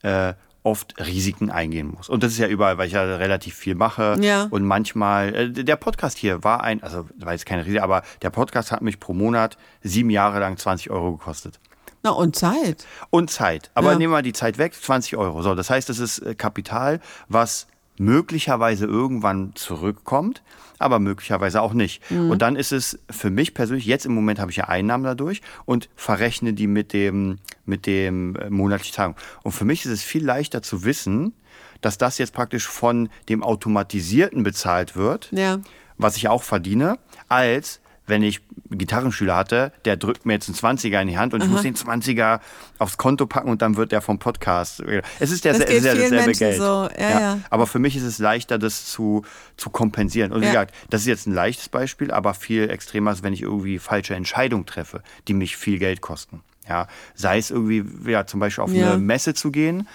äh, oft Risiken eingehen muss. Und das ist ja überall, weil ich ja relativ viel mache. Ja. Und manchmal, äh, der Podcast hier war ein, also war jetzt keine Risiko, aber der Podcast hat mich pro Monat sieben Jahre lang 20 Euro gekostet. Na, und Zeit. Und Zeit. Aber Ja. nehmen wir die Zeit weg, 20 Euro. So, das heißt, das ist äh, Kapital, was möglicherweise irgendwann zurückkommt, aber möglicherweise auch nicht. Und dann ist es für mich persönlich, jetzt im Moment habe ich ja Einnahmen dadurch und verrechne die mit dem, mit dem äh, monatlichen Tagung. Und für mich ist es viel leichter zu wissen, dass das jetzt praktisch von dem Automatisierten bezahlt wird Ja. was ich auch verdiene, als wenn ich einen Gitarrenschüler hatte, der drückt mir jetzt einen 20er in die Hand und ich muss den 20er aufs Konto packen und dann wird der vom Podcast. Es ist, der, Das es ist ja dasselbe Menschen Geld. so. Ja, ja. Aber für mich ist es leichter, das zu, zu kompensieren. Und wie Ja. gesagt, das ist jetzt ein leichtes Beispiel, aber viel extremer ist, wenn ich irgendwie falsche Entscheidungen treffe, die mich viel Geld kosten. Ja, sei es irgendwie, ja, zum Beispiel auf Ja. eine Messe zu gehen,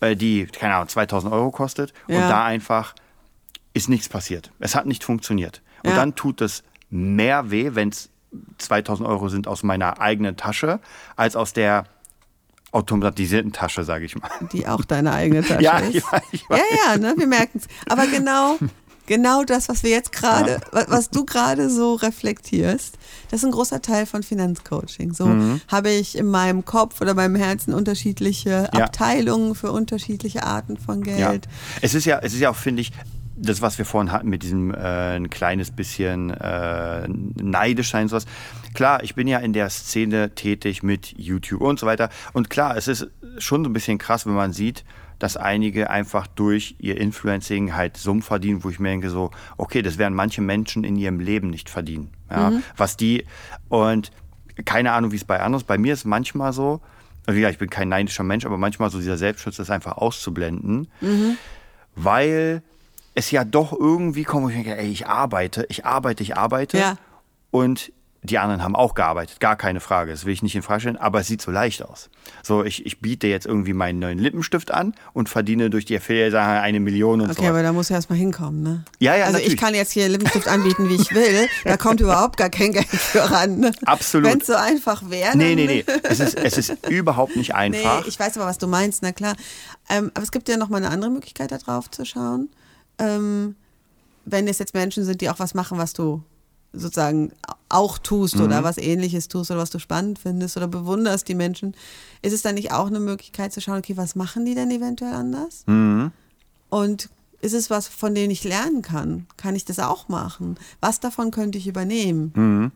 äh, die, keine Ahnung, 2000 Euro kostet und Ja. da einfach ist nichts passiert. Es hat nicht funktioniert. Und Ja. dann tut es mehr weh, wenn es 2000 Euro sind aus meiner eigenen Tasche, als aus der automatisierten Tasche, sage ich mal. Die auch deine eigene Tasche Ja, ist. ich weiß, ich weiß. Ja, ja, ne, wir merken es. Aber genau, genau das, was wir jetzt gerade, wa- was du gerade so reflektierst, das ist ein großer Teil von Finanzcoaching. So Mhm. habe ich in meinem Kopf oder meinem Herzen unterschiedliche Ja. Abteilungen für unterschiedliche Arten von Ja. Geld. Es ist ja, es ist ja auch, finde ich, das, was wir vorhin hatten mit diesem äh, ein kleines bisschen äh, neidisch sein sowas. Klar, ich bin ja in der Szene tätig mit YouTube und so weiter. Und klar, es ist schon so ein bisschen krass, wenn man sieht, dass einige einfach durch ihr Influencing halt Summen verdienen, wo ich mir denke so, okay, das werden manche Menschen in ihrem Leben nicht verdienen. Ja, was die und keine Ahnung, wie es bei anderen ist. Bei mir ist manchmal so, also ja, ich bin kein neidischer Mensch, aber manchmal so dieser Selbstschutz ist einfach auszublenden weil es ja doch irgendwie kommt, wo ich denke, ey, ich arbeite, ich arbeite, ich arbeite. Ja. Und die anderen haben auch gearbeitet, gar keine Frage. Das will ich nicht in Frage stellen, aber es sieht so leicht aus. So, ich, ich biete jetzt irgendwie meinen neuen Lippenstift an und verdiene durch die Affiliate-Sache eine Million und Okay, so. aber da muss ja erstmal hinkommen, ne? Ja, ja, Also natürlich. ich kann jetzt hier Lippenstift anbieten, wie ich will. Da kommt überhaupt gar kein Geld für ran. Ne? Absolut. Wenn es so einfach wäre. Nee, nee, nee. Es ist, es ist überhaupt nicht Nee, einfach. ich weiß aber, was du meinst, na klar. Ähm, aber es gibt ja noch mal eine andere Möglichkeit, da drauf zu schauen. Ähm, wenn es jetzt Menschen sind, die auch was machen, was du sozusagen auch tust Mhm. oder was ähnliches tust oder was du spannend findest oder bewunderst die Menschen, ist es dann nicht auch eine Möglichkeit zu schauen, okay, was machen die denn eventuell anders? Mhm. Und ist es was, von dem ich lernen kann? Kann ich das auch machen? Was davon könnte ich übernehmen? Mhm.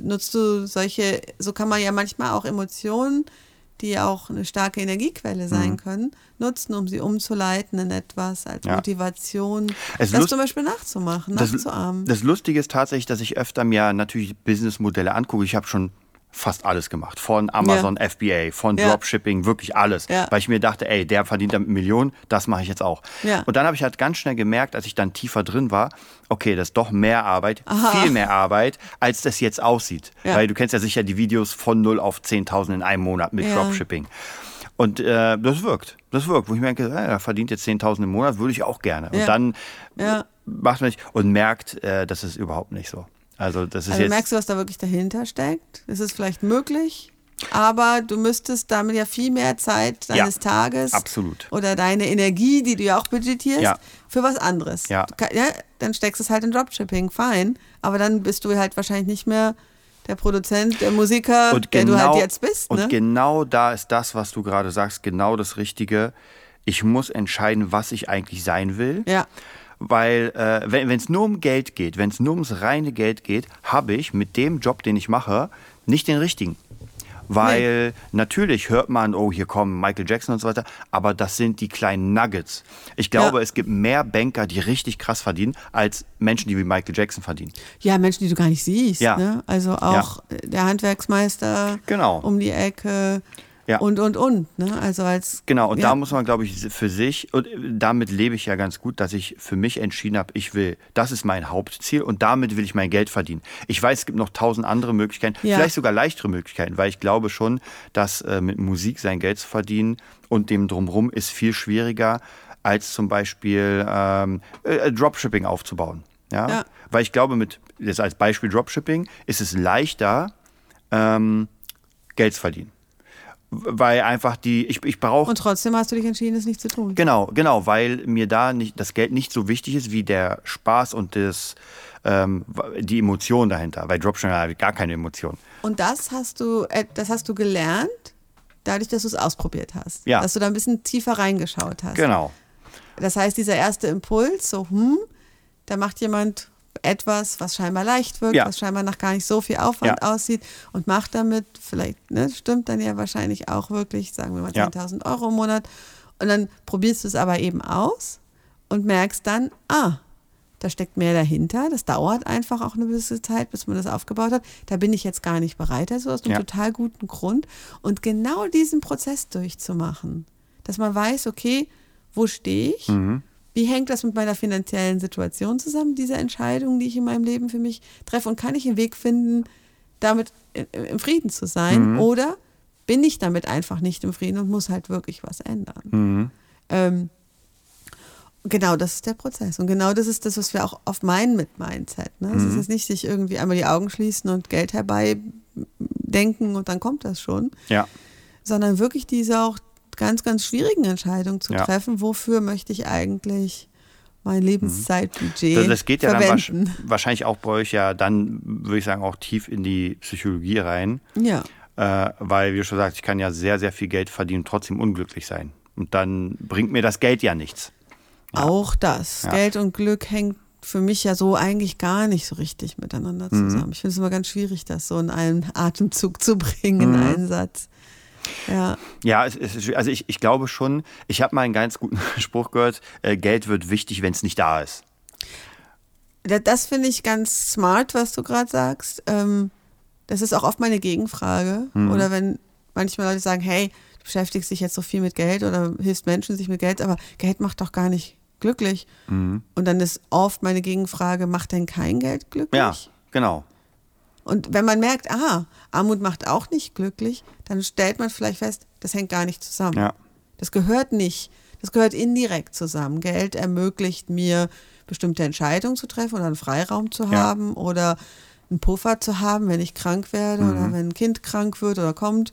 Nutzt du solche, so kann man ja manchmal auch Emotionen, die auch eine starke Energiequelle sein können, nutzen, um sie umzuleiten in etwas als Mhm. Ja. Motivation, Es das zum Beispiel nachzumachen, Das, nachzuahmen. das Lustige ist tatsächlich, dass ich öfter mir natürlich Businessmodelle angucke. Ich habe schon fast alles gemacht. Von Amazon FBA, von Ja. Dropshipping, wirklich alles. Ja. Weil ich mir dachte, ey, der verdient damit Millionen, das mache ich jetzt auch. Ja. Und dann habe ich halt ganz schnell gemerkt, als ich dann tiefer drin war, okay, das ist doch mehr Arbeit, viel mehr Arbeit, als das jetzt aussieht. Ja. Weil du kennst ja sicher die Videos von 0 auf 10.000 in einem Monat mit Ja. Dropshipping. Und äh, das wirkt. Das wirkt. Wo ich mir denke, äh, er verdient jetzt 10.000 im Monat, würde ich auch gerne. Und Ja. dann Ja. macht man nicht und merkt, äh, das ist überhaupt nicht so. Also das ist Also jetzt merkst du, was da wirklich dahinter steckt? Es ist vielleicht möglich, aber du müsstest damit ja viel mehr Zeit deines Ja, Tages absolut. oder deine Energie, die du ja auch budgetierst, Ja. für was anderes. Ja. Kann- ja. Dann steckst du es halt in Dropshipping, fein, aber dann bist du halt wahrscheinlich nicht mehr der Produzent, der Musiker, und der genau, du halt jetzt bist. und Ne? genau da ist das, was du gerade sagst, genau das Richtige. Ich muss entscheiden, was ich eigentlich sein will. Ja. Weil äh, wenn es nur um Geld geht, wenn es nur ums reine Geld geht, habe ich mit dem Job, den ich mache, nicht den richtigen. Weil natürlich hört man, oh, hier kommen Michael Jackson und so weiter, aber das sind die kleinen Nuggets. Ich glaube, Ja. es gibt mehr Banker, die richtig krass verdienen, als Menschen, die wie Michael Jackson verdienen. Ja, Menschen, die du gar nicht siehst. Ja. Ne? Also auch der Handwerksmeister Genau. um die Ecke Ja. und, und, und. Ne? Also als Genau, und ja. da muss man, glaube ich, für sich, und damit lebe ich ja ganz gut, dass ich für mich entschieden habe, ich will, das ist mein Hauptziel und damit will ich mein Geld verdienen. Ich weiß, es gibt noch tausend andere Möglichkeiten, Ja. vielleicht sogar leichtere Möglichkeiten, weil ich glaube schon, dass äh, mit Musik sein Geld zu verdienen und dem drumherum ist viel schwieriger, als zum Beispiel ähm, äh, Dropshipping aufzubauen. Ja? Ja. Weil ich glaube, mit, jetzt als Beispiel Dropshipping, ist es leichter, ähm, Geld zu verdienen. Weil einfach die, ich, ich brauche. Und trotzdem hast du dich entschieden, es nicht zu tun. Genau, genau, weil mir da nicht, das Geld nicht so wichtig ist wie der Spaß und das, ähm, die Emotion dahinter. Weil Dropshipping habe ich gar keine Emotion. Und das hast du, äh, das hast du gelernt, dadurch, dass du es ausprobiert hast. Ja. Dass du da ein bisschen tiefer reingeschaut hast. Genau. Das heißt, dieser erste Impuls, so, hm, da macht jemand etwas, was scheinbar leicht wirkt, Ja. was scheinbar nach gar nicht so viel Aufwand Ja. aussieht und macht damit, vielleicht, ne, stimmt dann ja wahrscheinlich auch wirklich, sagen wir mal Ja. 10.000 Euro im Monat. Und dann probierst du es aber eben aus und merkst dann, ah, da steckt mehr dahinter. Das dauert einfach auch eine gewisse Zeit, bis man das aufgebaut hat. Da bin ich jetzt gar nicht bereit dazu, aus einem Ja. total guten Grund. Und genau diesen Prozess durchzumachen, dass man weiß, okay, wo stehe ich? Mhm. Wie hängt das mit meiner finanziellen Situation zusammen, diese Entscheidung, die ich in meinem Leben für mich treffe? Und kann ich einen Weg finden, damit im Frieden zu sein? Mhm. Oder bin ich damit einfach nicht im Frieden und muss halt wirklich was ändern? Mhm. Ähm, genau, das ist der Prozess. Und genau das ist das, was wir auch oft meinen mit Mindset. Ne? Es Mhm. ist jetzt nicht sich irgendwie einmal die Augen schließen und Geld herbei denken und dann kommt das schon, Ja. sondern wirklich diese auch ganz, ganz schwierigen Entscheidungen zu Ja. treffen. Wofür möchte ich eigentlich mein Lebenszeitbudget Mhm. Das, das geht ja dann verwenden? wahrscheinlich auch bei euch ja dann, würde ich sagen, auch tief in die Psychologie rein. Ja, Äh, weil, wie du schon sagst, ich kann ja sehr, sehr viel Geld verdienen und trotzdem unglücklich sein. Und dann bringt mir das Geld ja nichts. auch das. Ja. Geld und Glück hängt für mich ja so eigentlich gar nicht so richtig miteinander Mhm. zusammen. Ich finde es immer ganz schwierig, das so in einen Atemzug zu bringen, in Mhm. einen Satz. Ja, Ja, es, es, also ich, ich glaube schon, ich habe mal einen ganz guten Spruch gehört, äh, Geld wird wichtig, wenn es nicht da ist. Da- Das finde ich ganz smart, was du gerade sagst. Ähm, das ist auch oft meine Gegenfrage. Mhm. Oder wenn manchmal Leute sagen, hey, du beschäftigst dich jetzt so viel mit Geld oder hilfst Menschen sich mit Geld, aber Geld macht doch gar nicht glücklich. Mhm. Und dann ist oft meine Gegenfrage, macht denn kein Geld glücklich? Ja, genau. Und wenn man merkt, ah, Armut macht auch nicht glücklich, dann stellt man vielleicht fest, das hängt gar nicht zusammen. Ja. Das gehört nicht. Das gehört indirekt zusammen. Geld ermöglicht mir, bestimmte Entscheidungen zu treffen oder einen Freiraum zu Ja. haben oder einen Puffer zu haben, wenn ich krank werde oder Mhm. wenn ein Kind krank wird oder kommt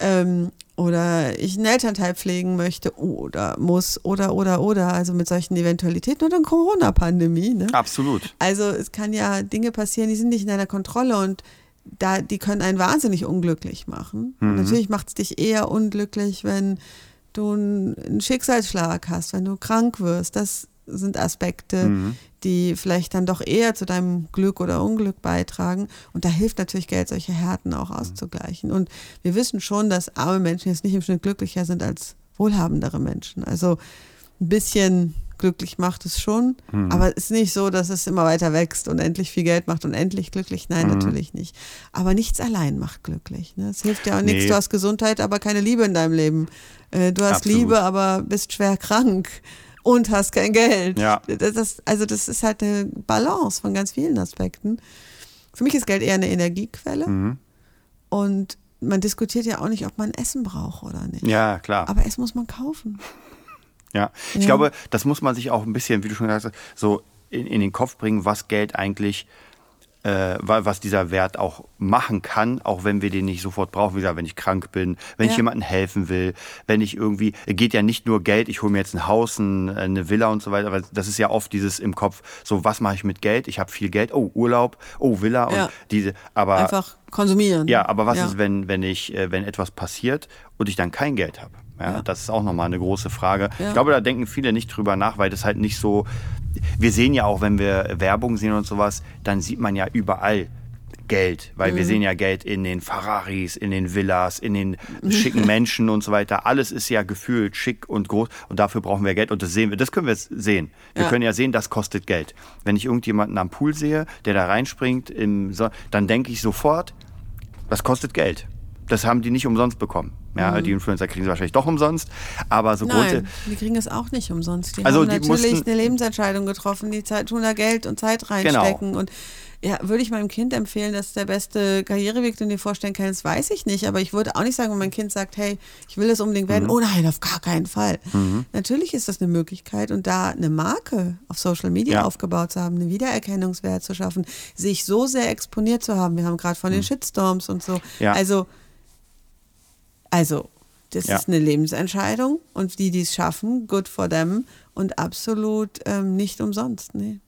ähm, oder ich einen Elternteil pflegen möchte oder muss oder oder oder. Also mit solchen Eventualitäten oder eine Corona-Pandemie. Ne? Absolut. Also es kann ja Dinge passieren, die sind nicht in deiner Kontrolle und da, die können einen wahnsinnig unglücklich machen. Mhm. natürlich macht es dich eher unglücklich, wenn du einen einen Schicksalsschlag hast, wenn du krank wirst. Das sind Aspekte, Mhm. Die vielleicht dann doch eher zu deinem Glück oder Unglück beitragen. Und da hilft natürlich Geld, solche Härten auch auszugleichen. Und wir wissen schon, dass arme Menschen jetzt nicht im Schnitt glücklicher sind als wohlhabendere Menschen. Also ein bisschen glücklich macht es schon, Mhm. aber es ist nicht so, dass es immer weiter wächst und endlich viel Geld macht und endlich glücklich. Nein, Mhm. natürlich nicht. Aber nichts allein macht glücklich. Ne? Es hilft ja auch nichts. Nee. Du hast Gesundheit, aber keine Liebe in deinem Leben. Äh, Du hast Absolut. Liebe, aber bist schwer krank und hast kein Geld. Ja. Das, also das ist halt eine Balance von ganz vielen Aspekten. Für mich ist Geld eher eine Energiequelle Mhm. und man diskutiert ja auch nicht, ob man Essen braucht oder nicht. Ja, klar. Aber Essen muss man kaufen. Ja, ich Ja. glaube, das muss man sich auch ein bisschen, wie du schon gesagt hast, so in, in den Kopf bringen, was Geld eigentlich, äh, wa- was dieser Wert auch machen kann, auch wenn wir den nicht sofort brauchen. Wie gesagt, wenn ich krank bin, wenn ich Ja. jemandem helfen will, wenn ich irgendwie, geht ja nicht nur Geld, ich hole mir jetzt ein Haus, ein, eine Villa und so weiter, aber das ist ja oft dieses im Kopf, so was mache ich mit Geld? Ich habe viel Geld, oh Urlaub, oh Villa und Ja. diese, aber Einfach konsumieren. ja, aber was Ja. ist, wenn, wenn ich, äh, wenn etwas passiert und ich dann kein Geld habe? Ja, Ja. Das ist auch nochmal eine große Frage. Ja. Ich glaube, da denken viele nicht drüber nach, weil das halt nicht so. Wir sehen ja auch, wenn wir Werbung sehen und sowas, dann sieht man ja überall Geld, weil Mhm. wir sehen ja Geld in den Ferraris, in den Villas, in den schicken Menschen und so weiter. Alles ist ja gefühlt schick und groß und dafür brauchen wir Geld und das sehen wir, das können wir sehen. Wir Ja. können ja sehen, das kostet Geld. Wenn ich irgendjemanden am Pool sehe, der da reinspringt, dann denke ich sofort, das kostet Geld. Das haben die nicht umsonst bekommen. Ja, die Influencer kriegen sie wahrscheinlich doch umsonst, aber so. Mhm. Nein, die kriegen es auch nicht umsonst. Die Also haben die natürlich mussten- eine Lebensentscheidung getroffen, die Zeit, tun da Geld und Zeit Genau. reinstecken. Und ja, würde ich meinem Kind empfehlen, dass der beste Karriereweg, den du dir vorstellen kannst, weiß ich nicht. Aber ich würde auch nicht sagen, wenn mein Kind sagt, hey, ich will das unbedingt Mhm. werden. Oh nein, auf gar keinen Fall. Natürlich ist das eine Möglichkeit und da eine Marke auf Social Media Ja. aufgebaut zu haben, einen Wiedererkennungswert zu schaffen, sich so sehr exponiert zu haben. Wir haben gerade von den Shitstorms und so. Mhm. Ja. Also Also, das Ja. ist eine Lebensentscheidung und die, die es schaffen, good for them und absolut ähm, nicht umsonst. Nee.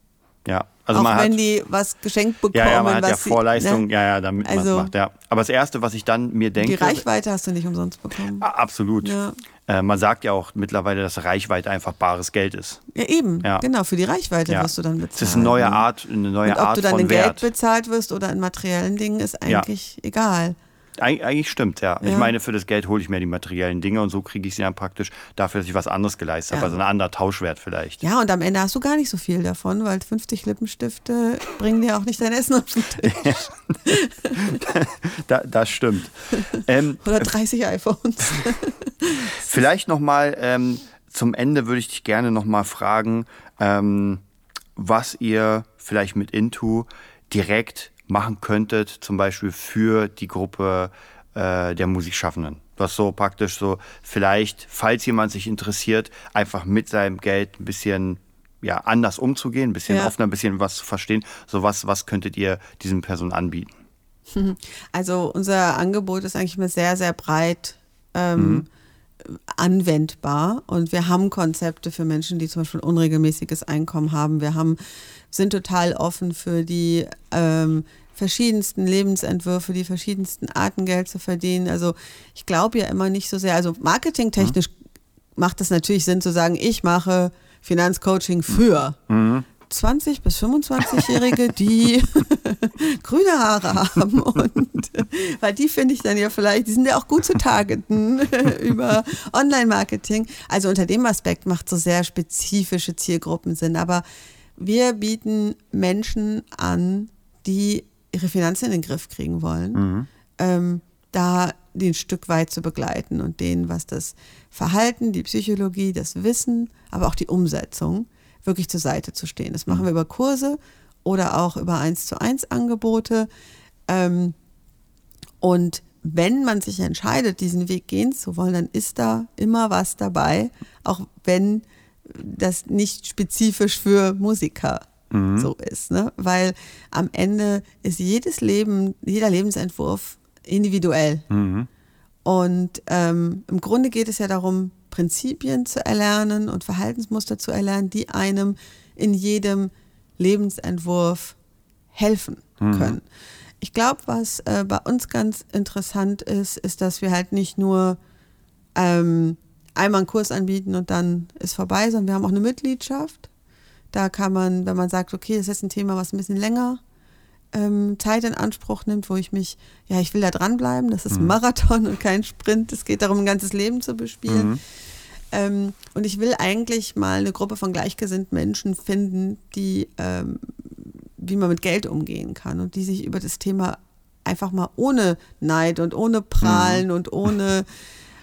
Ja, also Auch man wenn hat, die was geschenkt bekommen. ja, ja, man hat ja sie- Vorleistung, ne? ja, ja, damit man Also- es macht, ja. Aber das Erste, was ich dann mir denke, Die Reichweite hast du nicht umsonst bekommen. Ah, absolut. Ja. Äh, man sagt ja auch mittlerweile, dass Reichweite einfach bares Geld ist. Ja, eben. Ja. Genau, für die Reichweite Ja. wirst du dann bezahlt. Das ist eine neue ne? Art, eine neue Und ob Art du dann von in Wert. Geld bezahlt wirst oder in materiellen Dingen, ist eigentlich egal. Eig eigentlich stimmt, ja. Ich Ja. meine, für das Geld hole ich mir die materiellen Dinge und so kriege ich sie dann praktisch dafür, dass ich was anderes geleistet habe. Ja. Also ein anderer Tauschwert vielleicht. Ja, und am Ende hast du gar nicht so viel davon, weil 50 Lippenstifte bringen dir auch nicht dein Essen auf den Tisch. Da, das stimmt. ähm, Oder 30 iPhones. Vielleicht nochmal ähm, zum Ende würde ich dich gerne nochmal fragen, ähm, was ihr vielleicht mit Into direkt machen könntet, zum Beispiel für die Gruppe äh, der Musikschaffenden. Was so praktisch so, vielleicht, falls jemand sich interessiert, einfach mit seinem Geld ein bisschen ja, anders umzugehen, ein bisschen Ja. offener, ein bisschen was zu verstehen. So was, was könntet ihr diesen Personen anbieten? Also unser Angebot ist eigentlich immer sehr, sehr breit ähm, anwendbar und wir haben Konzepte für Menschen, die zum Beispiel unregelmäßiges Einkommen haben. Wir haben, sind total offen für die ähm, verschiedensten Lebensentwürfe, die verschiedensten Arten Geld zu verdienen. Also ich glaube ja immer nicht so sehr, also marketingtechnisch macht es natürlich Sinn zu sagen, ich mache Finanzcoaching für 20 bis 25-Jährige, die grüne Haare haben und äh, weil die finde ich dann ja vielleicht, die sind ja auch gut zu targeten über Online-Marketing. Also unter dem Aspekt macht so sehr spezifische Zielgruppen Sinn. Aber wir bieten Menschen an, die ihre Finanzen in den Griff kriegen wollen, ähm, da die ein Stück weit zu begleiten und denen, was das Verhalten, die Psychologie, das Wissen, aber auch die Umsetzung wirklich zur Seite zu stehen. Das machen wir über Kurse oder auch über eins zu eins Angebote. Ähm, und wenn man sich entscheidet, diesen Weg gehen zu wollen, dann ist da immer was dabei, auch wenn das nicht spezifisch für Musiker so ist. Ne? Weil am Ende ist jedes Leben, jeder Lebensentwurf individuell. Und ähm, im Grunde geht es ja darum, Prinzipien zu erlernen und Verhaltensmuster zu erlernen, die einem in jedem Lebensentwurf helfen können. Ich glaube, was äh, bei uns ganz interessant ist, ist, dass wir halt nicht nur ähm, einmal einen Kurs anbieten und dann ist vorbei, sondern wir haben auch eine Mitgliedschaft. Da kann man, wenn man sagt, okay, das ist jetzt ein Thema, was ein bisschen länger ähm, Zeit in Anspruch nimmt, wo ich mich, ja, ich will da dranbleiben, das ist ein Marathon und kein Sprint, es geht darum, ein ganzes Leben zu bespielen. Ähm, und ich will eigentlich mal eine Gruppe von gleichgesinnten Menschen finden, die, ähm, wie man mit Geld umgehen kann und die sich über das Thema einfach mal ohne Neid und ohne Prahlen und ohne,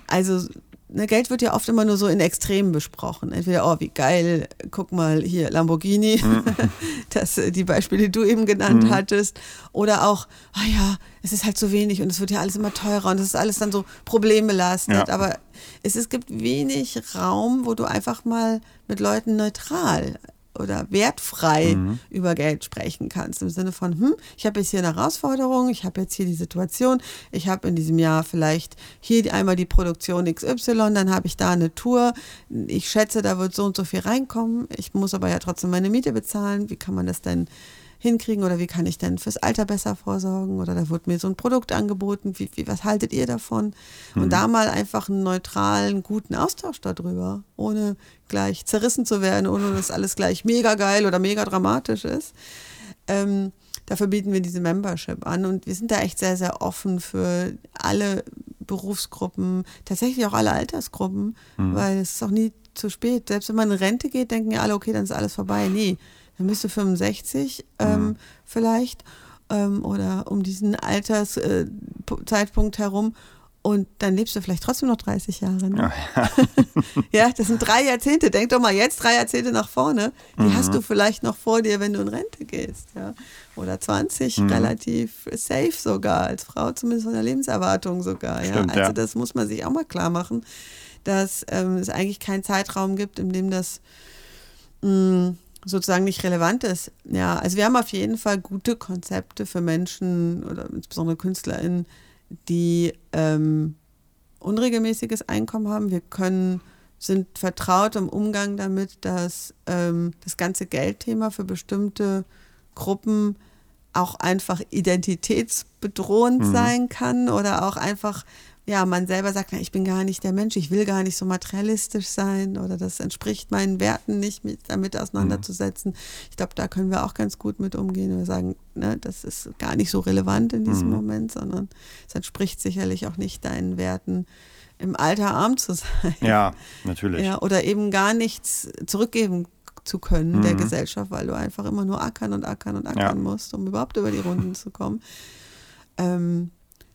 also ne, Geld wird ja oft immer nur so in Extremen besprochen. Entweder, oh, wie geil, guck mal hier, Lamborghini, das, äh, die Beispiele, die du eben genannt hattest. Oder auch, ah ja, es ist halt so wenig und es wird ja alles immer teurer und es ist alles dann so problembelastet. Ja. Aber es, es gibt wenig Raum, wo du einfach mal mit Leuten neutral oder wertfrei über Geld sprechen kannst. Im Sinne von, hm, ich habe jetzt hier eine Herausforderung, ich habe jetzt hier die Situation, ich habe in diesem Jahr vielleicht hier einmal die Produktion XY, dann habe ich da eine Tour. Ich schätze, da wird so und so viel reinkommen. Ich muss aber ja trotzdem meine Miete bezahlen. Wie kann man das denn hinkriegen oder wie kann ich denn fürs Alter besser vorsorgen oder da wird mir so ein Produkt angeboten, wie, wie, was haltet ihr davon? Und da mal einfach einen neutralen, guten Austausch darüber, ohne gleich zerrissen zu werden, ohne dass alles gleich mega geil oder mega dramatisch ist. Ähm, dafür bieten wir diese Membership an und wir sind da echt sehr, sehr offen für alle Berufsgruppen, tatsächlich auch alle Altersgruppen, weil es ist auch nie zu spät. Selbst wenn man in Rente geht, denken ja alle, okay, dann ist alles vorbei. Nee, dann bist du 65 ähm, vielleicht ähm, oder um diesen Alterszeitpunkt äh, herum und dann lebst du vielleicht trotzdem noch 30 Jahre. Ne? ja, das sind drei Jahrzehnte. Denk doch mal jetzt drei Jahrzehnte nach vorne. Die hast du vielleicht noch vor dir, wenn du in Rente gehst. Ja? Oder 20, relativ safe sogar, als Frau zumindest von der Lebenserwartung sogar. Ja? Stimmt, also ja. das muss man sich auch mal klar machen, dass ähm, es eigentlich keinen Zeitraum gibt, in dem das mh, sozusagen nicht relevant ist. Ja, also wir haben auf jeden Fall gute Konzepte für Menschen oder insbesondere KünstlerInnen, die ähm, unregelmäßiges Einkommen haben. Wir können sind vertraut im Umgang damit, dass ähm, das ganze Geldthema für bestimmte Gruppen auch einfach identitätsbedrohend mhm. sein kann oder auch einfach, ja, man selber sagt, na, ich bin gar nicht der Mensch, ich will gar nicht so materialistisch sein oder das entspricht meinen Werten nicht, mich damit auseinanderzusetzen. Mhm. Ich glaube, da können wir auch ganz gut mit umgehen. Wir sagen, ne, das ist gar nicht so relevant in diesem mhm. Moment, sondern es entspricht sicherlich auch nicht deinen Werten im Alter arm zu sein. Ja, natürlich. Ja, oder eben gar nichts zurückgeben zu können mhm. der Gesellschaft, weil du einfach immer nur ackern und ackern und ackern ja. musst, um überhaupt über die Runden zu kommen. Ähm,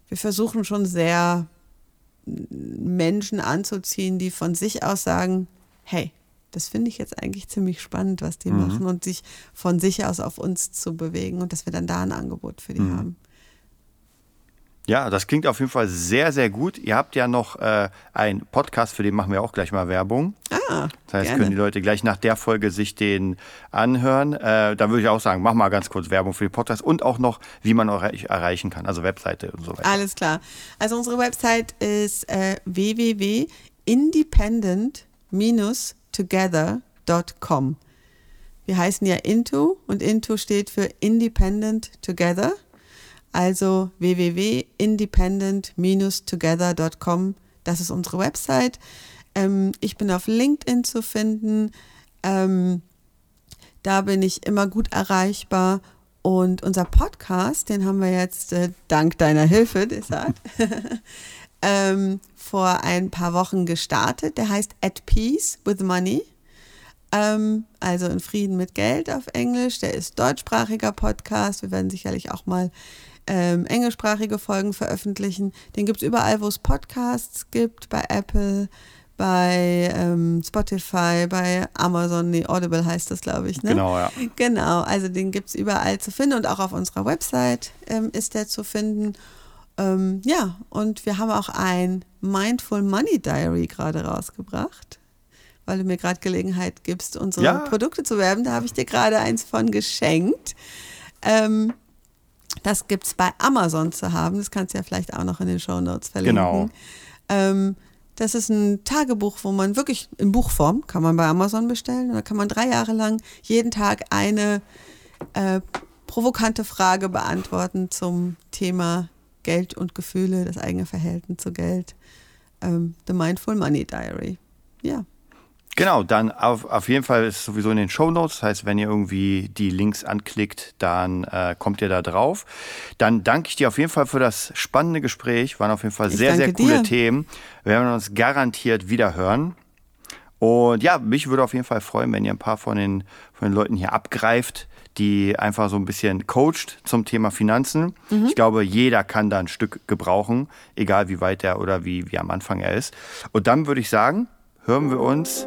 wir versuchen schon sehr Menschen anzuziehen, die von sich aus sagen, hey, das finde ich jetzt eigentlich ziemlich spannend, was die mhm. machen und sich von sich aus auf uns zu bewegen und dass wir dann da ein Angebot für die mhm. haben. Ja, das klingt auf jeden Fall sehr, sehr gut. Ihr habt ja noch äh, einen Podcast, für den machen wir auch gleich mal Werbung. Ah, das heißt, gerne. können die Leute gleich nach der Folge sich den anhören. Äh, da würde ich auch sagen, mach mal ganz kurz Werbung für den Podcast und auch noch, wie man euch erreichen kann, also Webseite und so weiter. Alles klar. Also unsere Website ist äh, www.independent-together.com. Wir heißen ja Into und Into steht für Independent Together. Also www.independent-together.com, das ist unsere Website. Ähm, ich bin auf LinkedIn zu finden. Ähm, da bin ich immer gut erreichbar. Und unser Podcast, den haben wir jetzt äh, dank deiner Hilfe, Desart, ähm, vor ein paar Wochen gestartet. Der heißt At Peace with Money. Ähm, also in Frieden mit Geld auf Englisch. Der ist deutschsprachiger Podcast. Wir werden sicherlich auch mal ähm, englischsprachige Folgen veröffentlichen. Den gibt es überall, wo es Podcasts gibt, bei Apple, bei ähm, Spotify, bei Amazon, nee, Audible heißt das, glaube ich. Ne? Genau, ja. Genau, also den gibt es überall zu finden und auch auf unserer Website ähm, ist der zu finden. Ähm, ja, und wir haben auch ein Mindful Money Diary gerade rausgebracht, weil du mir gerade Gelegenheit gibst, unsere ja. Produkte zu werben. Da habe ich dir gerade eins von geschenkt. Ähm, das gibt es bei Amazon zu haben. Das kannst du ja vielleicht auch noch in den Show Notes verlinken. Genau. Ähm, das ist ein Tagebuch, wo man wirklich in Buchform kann man bei Amazon bestellen. da kann man drei Jahre lang jeden Tag eine äh, provokante Frage beantworten zum Thema Geld und Gefühle, das eigene Verhältnis zu Geld. Ähm, The Mindful Money Diary. Ja. Genau, dann auf, auf jeden Fall ist es sowieso in den Show Notes. Das heißt, wenn ihr irgendwie die Links anklickt, dann äh, kommt ihr da drauf. Dann danke ich dir auf jeden Fall für das spannende Gespräch. Waren auf jeden Fall sehr, sehr coole dir. Themen. Wir werden uns garantiert wieder hören. Und ja, mich würde auf jeden Fall freuen, wenn ihr ein paar von den, von den Leuten hier abgreift, die einfach so ein bisschen coacht zum Thema Finanzen. Mhm. Ich glaube, jeder kann da ein Stück gebrauchen, egal wie weit er oder wie, wie am Anfang er ist. Und dann würde ich sagen, hören wir uns